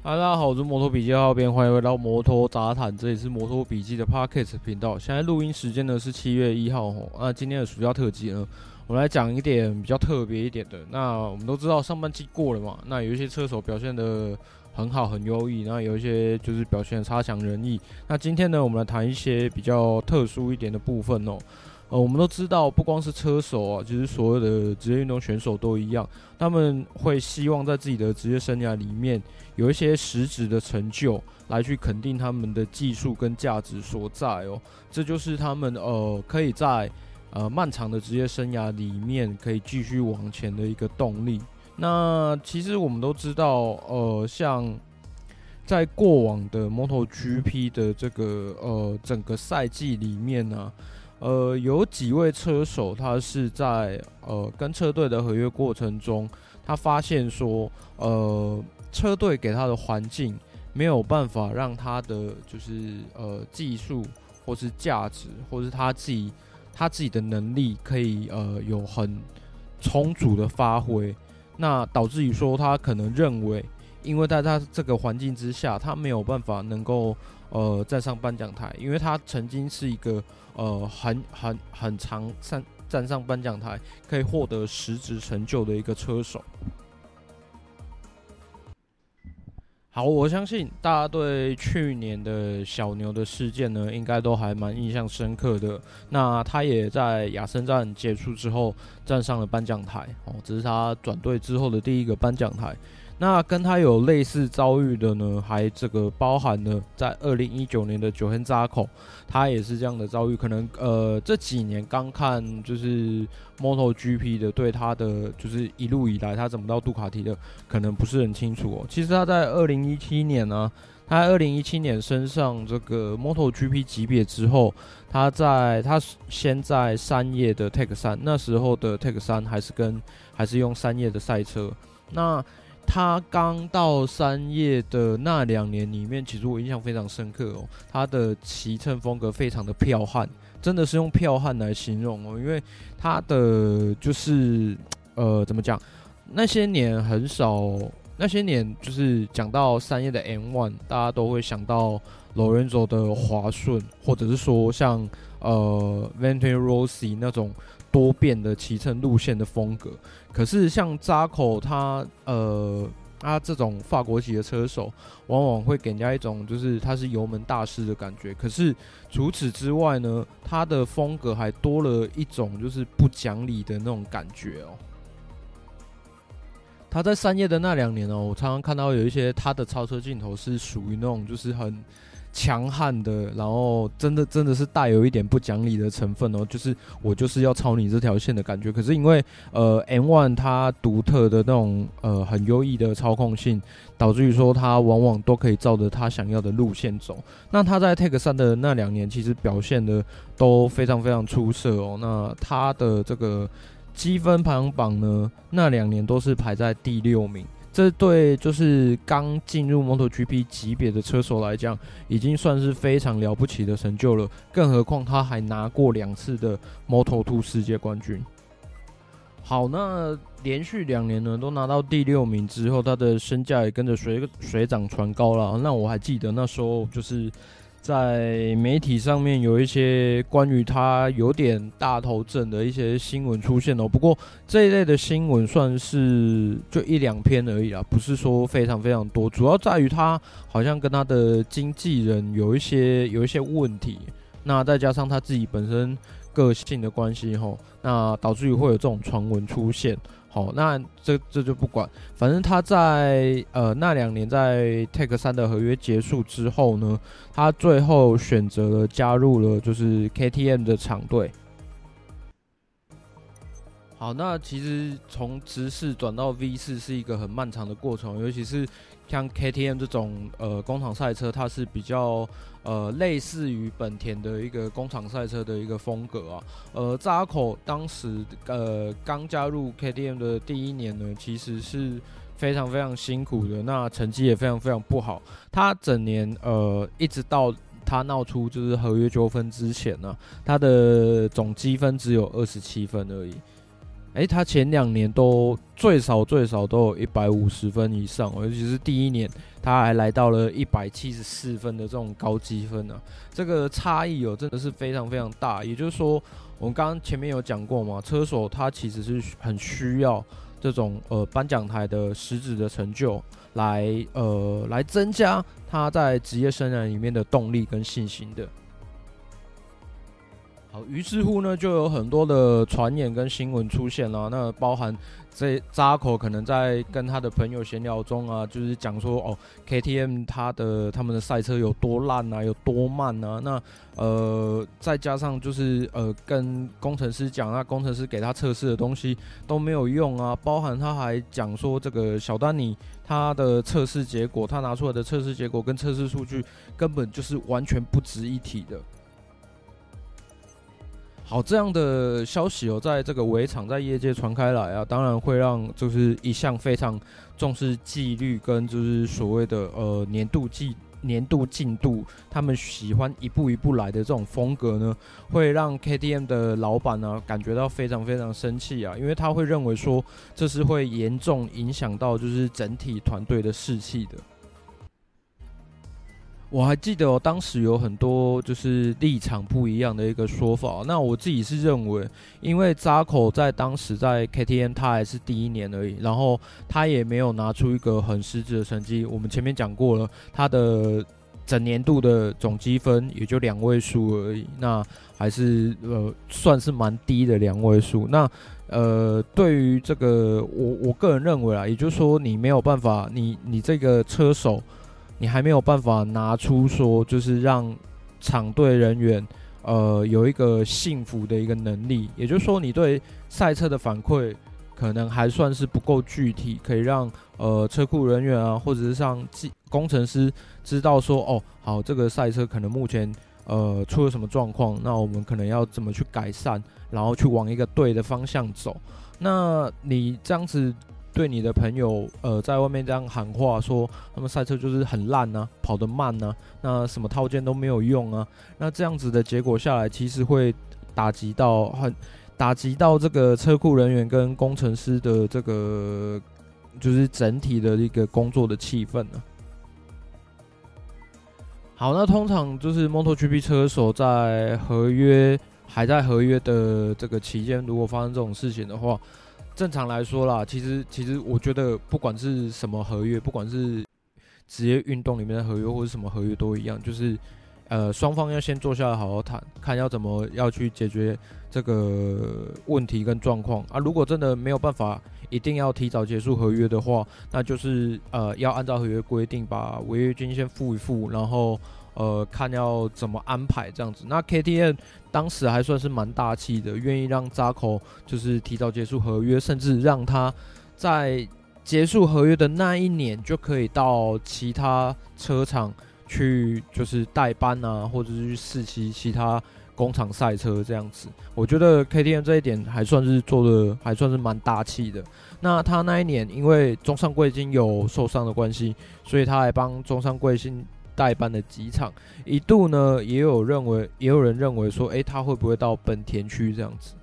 大家好，我是摩托笔记号编，欢迎回到摩托杂谈，这里是摩托笔记的 Podcast 频道。现在录音时间呢是七月一号哦。那今天的暑假特辑呢，我来讲一点比较特别一点的。那我们都知道上半季过了嘛，那有一些车手表现得很好，很优异，那有一些就是表现差强人意。那今天呢，我们来谈一些比较特殊一点的部分哦。呃，我们都知道，不光是车手啊，其实所有的职业运动选手都一样，他们会希望在自己的职业生涯里面有一些实质的成就，来去肯定他们的技术跟价值所在哦。这就是他们呃可以在呃漫长的职业生涯里面可以继续往前的一个动力。那其实我们都知道，呃，像在过往的 MotoGP 的这个呃整个赛季里面呢、呃，有几位车手，他是在呃跟车队的合约过程中，他发现说，呃，车队给他的环境没有办法让他的就是呃技术或是价值，或是他自己他自己的能力可以呃有很充足的发挥，那导致于说他可能认为，因为在他这个环境之下，他没有办法能够呃站上颁奖台，因为他曾经是一个。呃，很很很长站站上颁奖台，可以获得实质成就的一个车手。好，我相信大家对去年的小牛的事件呢，应该都还蛮印象深刻的。那他也在亚森站结束之后站上了颁奖台，哦，这是他转队之后的第一个颁奖台。那跟他有类似遭遇的呢，还这个包含了在二零一九年的九天扎口他也是这样的遭遇。可能呃这几年刚看就是 MotoGP 的，对他的就是一路以来他怎么到杜卡迪的，可能不是很清楚哦。其实他在二零一七年呢、他在二零一七年升上这个 MotoGP 级别之后，他在他先在三叶的 Tech 三，那时候的 Tech 三还是跟还是用三叶的赛车，那。他刚到三叶的那两年里面，其实我印象非常深刻哦。他的骑乘风格非常的剽悍，真的是用剽悍来形容哦。因为他的就是 呃，怎么讲？那些年很少，那些年就是讲到三叶的 M1，大家都会想到 Lorenzo 的滑顺，或者是说像呃 Valentino Rossi 那种。多变的骑乘路线的风格，可是像扎口他呃，他这种法国籍的车手，往往会给人家一种就是他是油门大师的感觉。可是除此之外呢，他的风格还多了一种就是不讲理的那种感觉哦。他在三叶的那两年哦，我常常看到有一些他的超车镜头是属于那种就是很。强悍的，然后真的真的是带有一点不讲理的成分哦，就是我就是要超你这条线的感觉。可是因为呃 M1 它独特的那种呃很优异的操控性，导致于说它往往都可以照着他想要的路线走。那他在 Tech 3的那两年，其实表现的都非常非常出色哦。那他的这个积分排行榜呢，那两年都是排在第六名。这对就是刚进入 MotoGP 级别的车手来讲，已经算是非常了不起的成就了。更何况他还拿过两次的 Moto2 世界冠军。好，那连续两年呢都拿到第六名之后，他的身价也跟着水水涨船高了。那我还记得那时候就是。在媒体上面有一些关于他有点大头症的一些新闻出现哦，不过这一类的新闻算是就一两篇而已啦，不是说非常非常多。主要在于他好像跟他的经纪人有一些有一些问题，那再加上他自己本身个性的关系吼，那导致于会有这种传闻出现。好，那这这就不管，反正他在呃那两年在 Take 三的合约结束之后呢，他最后选择了加入了就是 KTM 的厂队。好，那其实从直四转到 V 四是一个很漫长的过程，尤其是像 KTM 这种呃工厂赛车，它是比较呃类似于本田的一个工厂赛车的一个风格啊。呃，扎口当时呃刚加入 KTM 的第一年呢，其实是非常非常辛苦的，那成绩也非常非常不好。他整年呃一直到他闹出就是合约纠纷之前呢，他的总积分只有二十七分而已。诶、他前两年都最少最少都有一百五十分以上，尤其是第一年他还来到了一百七十四分的这种高积分呢、啊，这个差异哦真的是非常非常大。也就是说，我们刚刚前面有讲过嘛，车手他其实是很需要这种呃颁奖台的实质的成就来呃来增加他在职业生涯里面的动力跟信心的。好，于是乎呢，就有很多的传言跟新闻出现了。那包含这扎口可能在跟他的朋友闲聊中啊，就是讲说哦，KTM 他的他们的赛车有多烂啊，有多慢啊。那呃，再加上就是呃，跟工程师讲，那工程师给他测试的东西都没有用啊。包含他还讲说，这个小丹尼他的测试结果，他拿出来的测试结果跟测试数据根本就是完全不值一提的。好，这样的消息哦，在这个围场在业界传开来啊，当然会让就是一向非常重视纪律跟就是所谓的呃年度纪年度进度，他们喜欢一步一步来的这种风格呢，会让 KTM 的老板呢感觉到非常非常生气啊，因为他会认为说这是会严重影响到就是整体团队的士气的。我还记得哦，当时有很多就是立场不一样的一个说法。那我自己是认为，因为扎口在当时在 KTM 他还是第一年而已，然后他也没有拿出一个很实质的成绩。我们前面讲过了，他的整年度的总积分也就两位数而已，那还是呃算是蛮低的两位数。那呃，对于这个我我个人认为啊，也就是说你没有办法，你你这个车手。你还没有办法拿出说，就是让场队人员，呃，有一个幸福的一个能力。也就是说，你对赛车的反馈可能还算是不够具体，可以让呃车库人员啊，或者是像技工程师知道说，哦，好，这个赛车可能目前呃出了什么状况，那我们可能要怎么去改善，然后去往一个对的方向走。那你这样子。对你的朋友，呃，在外面这样喊话说，他们赛车就是很烂啊，跑得慢啊，那什么套件都没有用啊，那这样子的结果下来，其实会打击到很打击到这个车库人员跟工程师的这个，就是整体的一个工作的气氛呢。好，那通常就是 MotoGP 车手在合约还在合约的这个期间，如果发生这种事情的话。正常来说啦，其实其实我觉得不管是什么合约，不管是职业运动里面的合约或者什么合约都一样，就是呃双方要先坐下来好好谈，看要怎么要去解决这个问题跟状况啊。如果真的没有办法，一定要提早结束合约的话，那就是呃要按照合约规定把违约金先付一付，然后。呃，看要怎么安排这样子。那 KTM 当时还算是蛮大气的，愿意让扎口就是提早结束合约，甚至让他在结束合约的那一年就可以到其他车厂去，就是代班啊，或者是去试骑其他工厂赛车这样子。我觉得 KTM 这一点还算是做的还算是蛮大气的。那他那一年因为中山贵金有受伤的关系，所以他还帮中山贵金。代班的几场，一度呢也有认为，也有人认为说，诶、欸，他会不会到本田区这样子？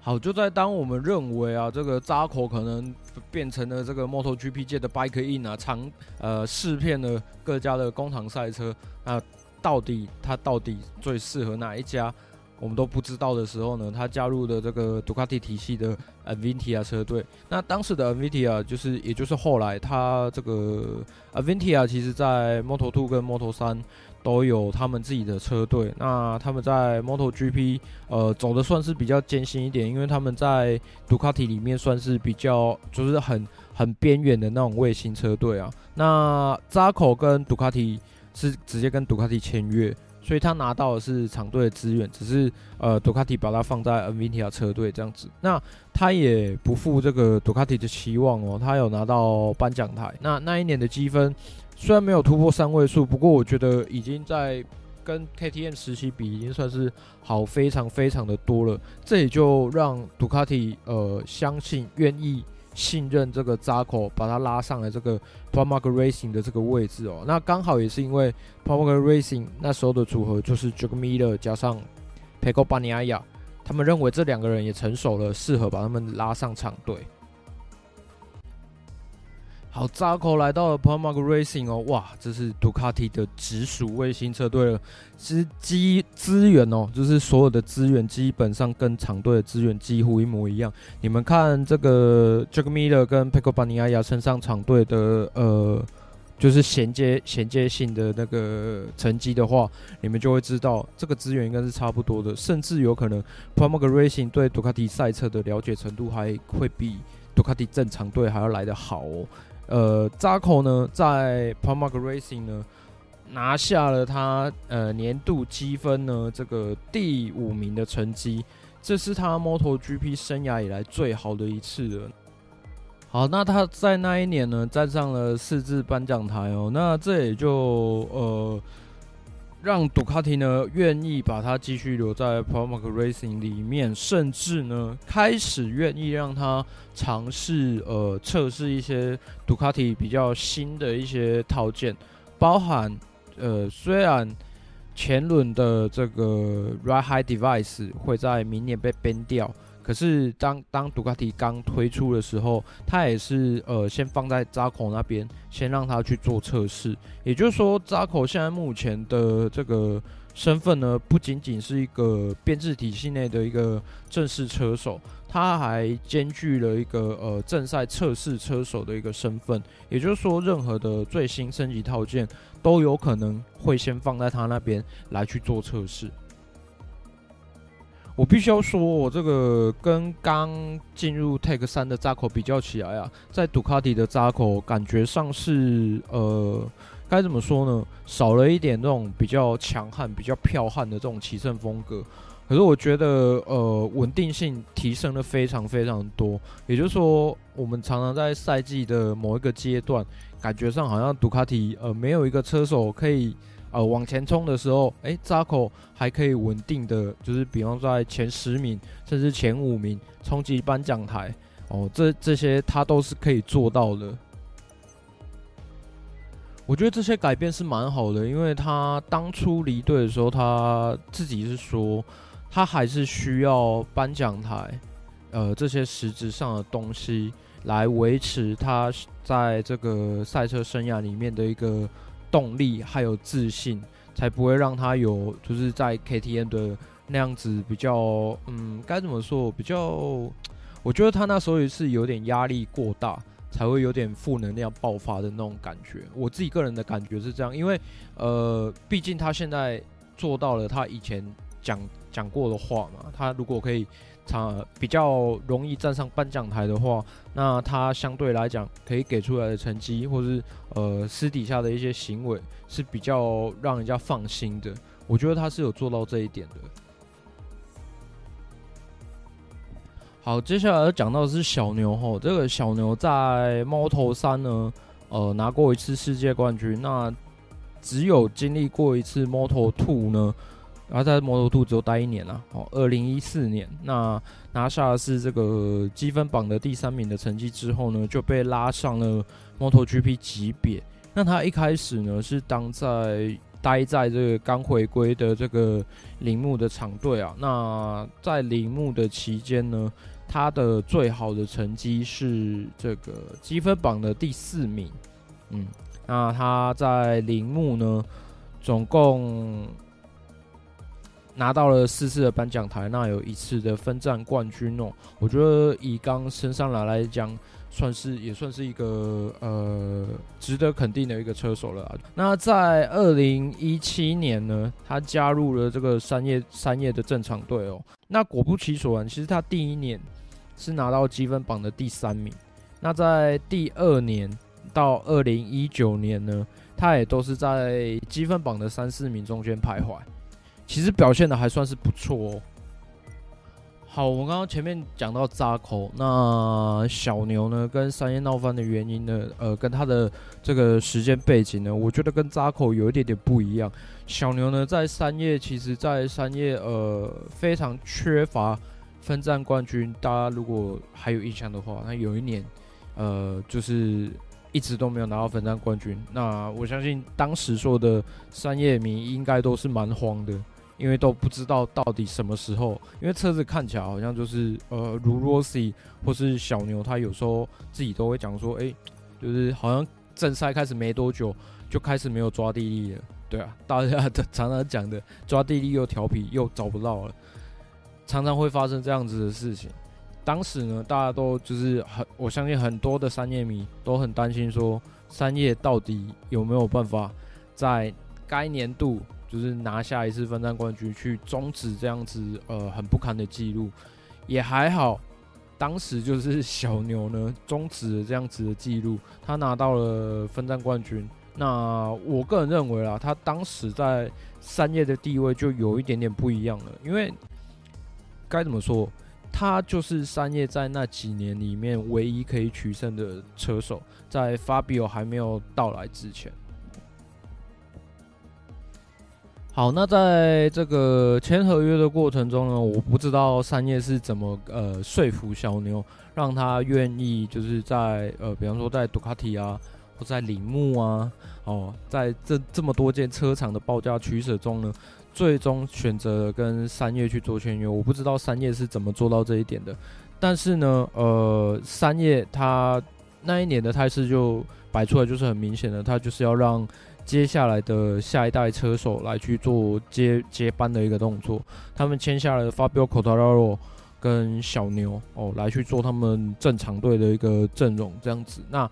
好，就在当我们认为啊，这个扎口可能变成了这个 MotoGP 界的 Bike In 啊，常呃试骗了各家的工厂赛车，那到底它到底最适合哪一家？我们都不知道的时候呢，他加入的这个杜卡迪体系的 Avintia 车队。那当时的 Avintia 就是，也就是后来他这个 Avintia 其实在 Moto2 跟 Moto3 都有他们自己的车队。那他们在 MotoGP 呃走的算是比较艰辛一点，因为他们在杜卡迪里面算是比较就是很很边缘的那种卫星车队啊。那扎口跟杜卡迪是直接跟杜卡迪签约。所以他拿到的是厂队的资源，只是呃，杜卡迪把它放在 NVIDIA 车队这样子。那他也不负这个杜卡迪的期望哦，他有拿到颁奖台。那那一年的积分虽然没有突破三位数，不过我觉得已经在跟 KTM 时期比，已经算是好非常非常的多了。这也就让杜卡迪呃相信愿意。信任这个扎口，把他拉上来这个 PUMA Racing 的这个位置哦。那刚好也是因为 PUMA Racing 那时候的组合就是 Jack Miller 加上 Pecco Bagnaia 他们认为这两个人也成熟了，适合把他们拉上场队。好，Zarco 来到了 Pramac Racing 哦，哇，这是杜卡迪的直属卫星车队了。其实机资源哦，就是所有的资源基本上跟厂队的资源几乎一模一样。你们看这个 Jack Miller 跟 Pecco Bagnaia 升上厂队的呃，就是衔接衔接性的那个成绩的话，你们就会知道这个资源应该是差不多的，甚至有可能 Pramac Racing 对杜卡迪赛车的了解程度还会比杜卡迪正常队还要来得好哦。呃扎口呢，在 Pramac Racing 呢拿下了他呃年度积分呢这个第五名的成绩，这是他 MotoGP 生涯以来最好的一次了。好，那他在那一年呢站上了四次颁奖台哦，那这也就呃。让杜卡迪呢愿意把他继续留在 Pramac Racing 里面，甚至呢开始愿意让他尝试呃测试一些杜卡迪比较新的一些套件，包含呃虽然前轮的这个 ride high Device 会在明年被 ban 掉。可是当当杜卡迪刚推出的时候，他也是呃先放在扎口那边，先让他去做测试。也就是说，扎口现在目前的这个身份呢，不仅仅是一个编制体系内的一个正式车手，他还兼具了一个呃正赛测试车手的一个身份。也就是说，任何的最新升级套件都有可能会先放在他那边来去做测试。我必须要说，我这个跟刚进入 Take 三的扎口比较起来啊，在杜卡迪的扎口感觉上是呃，该怎么说呢？少了一点那种比较强悍、比较剽悍的这种骑乘风格。可是我觉得呃，稳定性提升了非常非常多。也就是说，我们常常在赛季的某一个阶段，感觉上好像杜卡迪呃没有一个车手可以。呃，往前冲的时候，诶，Zarco 还可以稳定的，就是比方说在前十名甚至前五名冲击颁奖台，哦，这这些他都是可以做到的。我觉得这些改变是蛮好的，因为他当初离队的时候，他自己是说，他还是需要颁奖台，呃，这些实质上的东西来维持他在这个赛车生涯里面的一个。动力还有自信，才不会让他有就是在 KTM 的那样子比较，嗯，该怎么说？比较，我觉得他那时候也是有点压力过大，才会有点负能量爆发的那种感觉。我自己个人的感觉是这样，因为呃，毕竟他现在做到了他以前讲讲过的话嘛，他如果可以。他比较容易站上颁奖台的话，那他相对来讲可以给出来的成绩，或是呃私底下的一些行为是比较让人家放心的。我觉得他是有做到这一点的。好，接下来要讲到的是小牛吼，这个小牛在 Moto3 呢，呃拿过一次世界冠军，那只有经历过一次摩托兔呢。然后在摩托兔只有待一年了，哦，二零一四年，那拿下的是这个积分榜的第三名的成绩之后呢，就被拉上了摩托 GP 级别。那他一开始呢是当在待在这个刚回归的这个铃木的厂队啊。那在铃木的期间呢，他的最好的成绩是这个积分榜的第四名。嗯，那他在铃木呢，总共。拿到了四次的颁奖台，那有一次的分站冠军哦。我觉得以刚升上来来讲，算是也算是一个呃值得肯定的一个车手了。那在二零一七年呢，他加入了这个三叶三叶的正厂队哦。那果不其然，其实他第一年是拿到积分榜的第三名。那在第二年到二零一九年呢，他也都是在积分榜的三四名中间徘徊。其实表现的还算是不错哦。好，我们刚刚前面讲到扎口，那小牛呢跟三叶闹翻的原因呢，呃，跟他的这个时间背景呢，我觉得跟扎口有一点点不一样。小牛呢在三叶，其实在三叶呃非常缺乏分站冠军。大家如果还有印象的话，那有一年呃就是。一直都没有拿到分站冠军，那我相信当时说的三叶迷应该都是蛮慌的，因为都不知道到底什么时候，因为车子看起来好像就是呃，如 Rossi 或是小牛，他有时候自己都会讲说，哎，就是好像正赛开始没多久就开始没有抓地力了，对啊，大家常常讲的抓地力又调皮又找不到了，常常会发生这样子的事情。当时呢，大家都就是很，我相信很多的三叶迷都很担心说，三叶到底有没有办法在该年度。就是拿下一次分站冠军，去终止这样子呃很不堪的记录，也还好。当时就是小牛呢终止了这样子的记录，他拿到了分站冠军。那我个人认为啦，他当时在三叶的地位就有一点点不一样了，因为该怎么说，他就是三叶在那几年里面唯一可以取胜的车手，在 Fabio 还没有到来之前。好，那在这个签合约的过程中呢，我不知道三叶是怎么呃说服小牛，让他愿意就是在呃，比方说在杜卡迪啊，或在铃木啊，哦，在这这么多间车厂的报价取舍中呢，最终选择跟三叶去做签约。我不知道三叶是怎么做到这一点的，但是呢，呃，三叶他那一年的态势就摆出来，就是很明显的，他就是要让。接下来的下一代车手来去做接接班的一个动作，他们签下了 Fabio Quartararo 跟小牛哦，来去做他们正常队的一个阵容这样子。那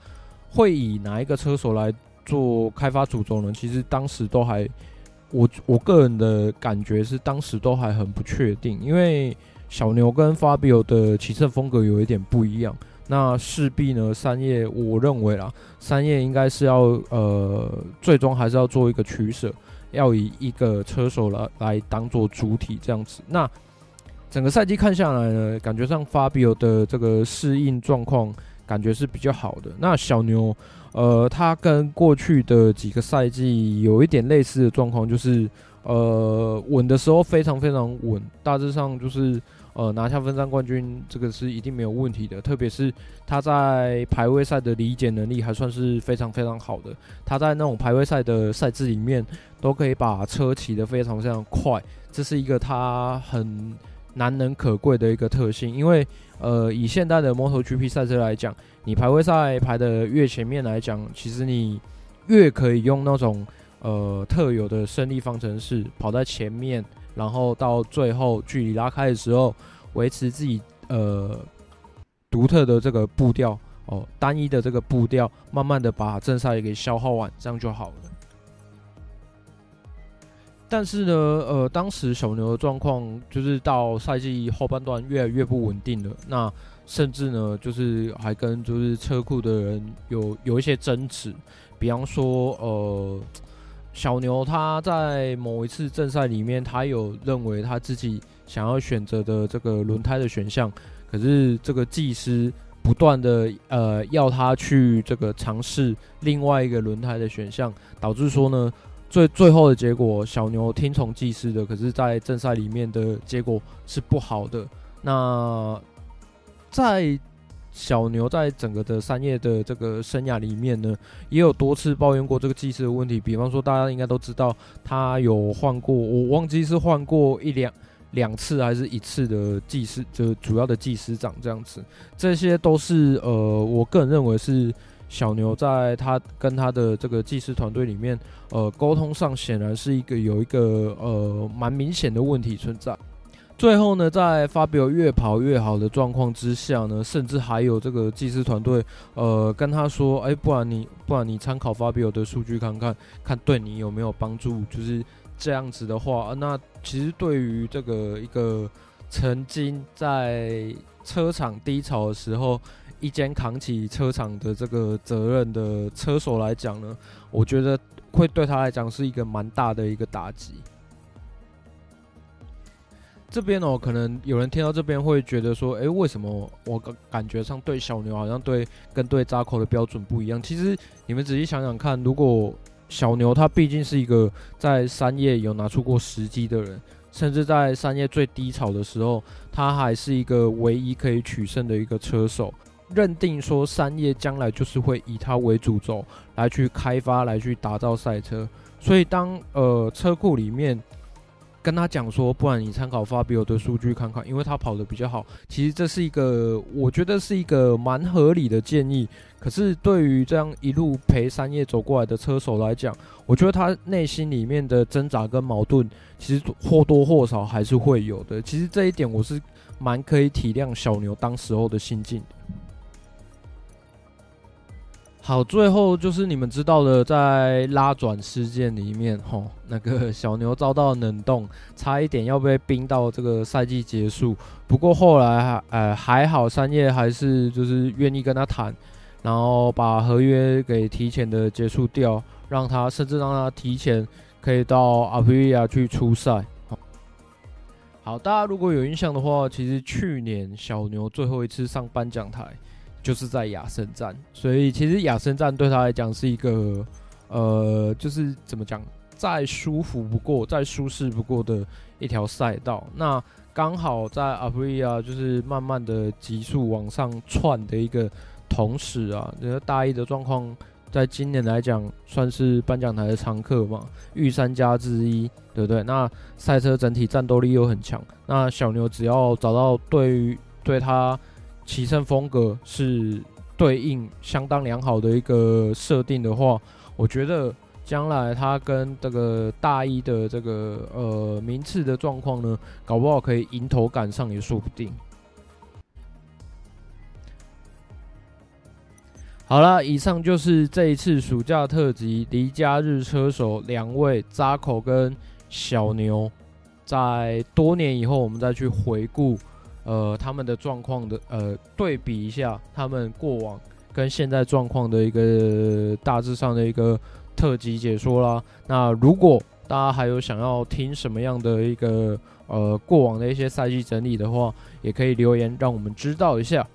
会以哪一个车手来做开发主轴呢？其实当时都还，我我个人的感觉是当时都还很不确定，因为小牛跟 Fabio 的骑乘风格有一点不一样。那势必呢，三叶我认为啦，三叶应该是要呃，最终还是要做一个取舍，要以一个车手来来当做主体这样子。那整个赛季看下来呢，感觉上 Fabio 的这个适应状况感觉是比较好的。那小牛，呃，他跟过去的几个赛季有一点类似的状况，就是呃，稳的时候非常非常稳，大致上就是。呃，拿下分站冠军，这个是一定没有问题的。特别是他在排位赛的理解能力还算是非常非常好的。他在那种排位赛的赛制里面，都可以把车骑得非常非常快，这是一个他很难能可贵的一个特性。因为呃，以现代的 MotoGP 赛车来讲，你排位赛排得越前面来讲，其实你越可以用那种呃特有的胜利方程式跑在前面。然后到最后距离拉开的时候，维持自己呃独特的这个步调哦，单一的这个步调，慢慢的把正赛给消耗完，这样就好了。但是呢，呃，当时小牛的状况就是到赛季后半段越来越不稳定了，那甚至呢，就是还跟就是车库的人有有一些争执，比方说呃。小牛他在某一次正赛里面，他有认为他自己想要选择的这个轮胎的选项，可是这个技师不断的呃要他去这个尝试另外一个轮胎的选项，导致说呢，最最后的结果小牛听从技师的，可是在正赛里面的结果是不好的。那在小牛在整个的三叶的这个生涯里面呢，也有多次抱怨过这个技师的问题。比方说，大家应该都知道，他有换过，我忘记是换过一两两次还是一次的技师，就主要的技师长这样子。这些都是呃，我个人认为是小牛在他跟他的这个技师团队里面，呃，沟通上显然是一个有一个呃蛮明显的问题存在。最后呢，在 Fabio 越跑越好的状况之下呢，甚至还有这个技师团队，呃，跟他说，哎，不然你，不然你参考 Fabio 的数据看看，看对你有没有帮助。就是这样子的话，那其实对于这个一个曾经在车厂低潮的时候，一肩扛起车厂的这个责任的车手来讲呢，我觉得会对他来讲是一个蛮大的一个打击。这边哦，可能有人听到这边会觉得说，诶，为什么我感感觉上对小牛好像对跟对扎口的标准不一样？其实你们仔细想想看，如果小牛他毕竟是一个在三叶有拿出过时机的人，甚至在三叶最低潮的时候，他还是一个唯一可以取胜的一个车手，认定说三叶将来就是会以他为主轴来去开发、来去打造赛车，所以当呃车库里面。跟他讲说，不然你参考 Fabio 的数据看看，因为他跑得比较好。其实这是一个，我觉得是一个蛮合理的建议。可是对于这样一路陪三叶走过来的车手来讲，我觉得他内心里面的挣扎跟矛盾，其实或多或少还是会有的。其实这一点我是蛮可以体谅小牛当时候的心境。好，最后就是你们知道的，在拉转事件里面，吼，那个 小牛遭到冷冻，差一点要被冰到这个赛季结束。不过后来还，呃，还好，三叶还是就是愿意跟他谈，然后把合约给提前的结束掉，让他甚至让他提前可以到阿普利亚去出赛。好，大家如果有印象的话，其实去年小牛最后一次上颁奖台。就是在亚森站，所以其实亚森站对他来讲是一个，呃，就是怎么讲，再舒服不过、再舒适不过的一条赛道。那刚好在阿普利亚就是慢慢的急速往上窜的一个同时啊，这个大一的状况，在今年来讲算是颁奖台的常客嘛，御三家之一，对不对？那赛车整体战斗力又很强，那小牛只要找到对于对他。骑乘风格是对应相当良好的一个设定的话，我觉得将来他跟这个大一的这个呃名次的状况呢，搞不好可以迎头赶上也说不定。好了，以上就是这一次暑假特辑离家日车手两位扎口跟小牛，在多年以后我们再去回顾。呃，他们的状况的呃，对比一下他们过往跟现在状况的一个大致上的一个特辑解说啦。那如果大家还有想要听什么样的一个呃过往的一些赛季整理的话，也可以留言让我们知道一下。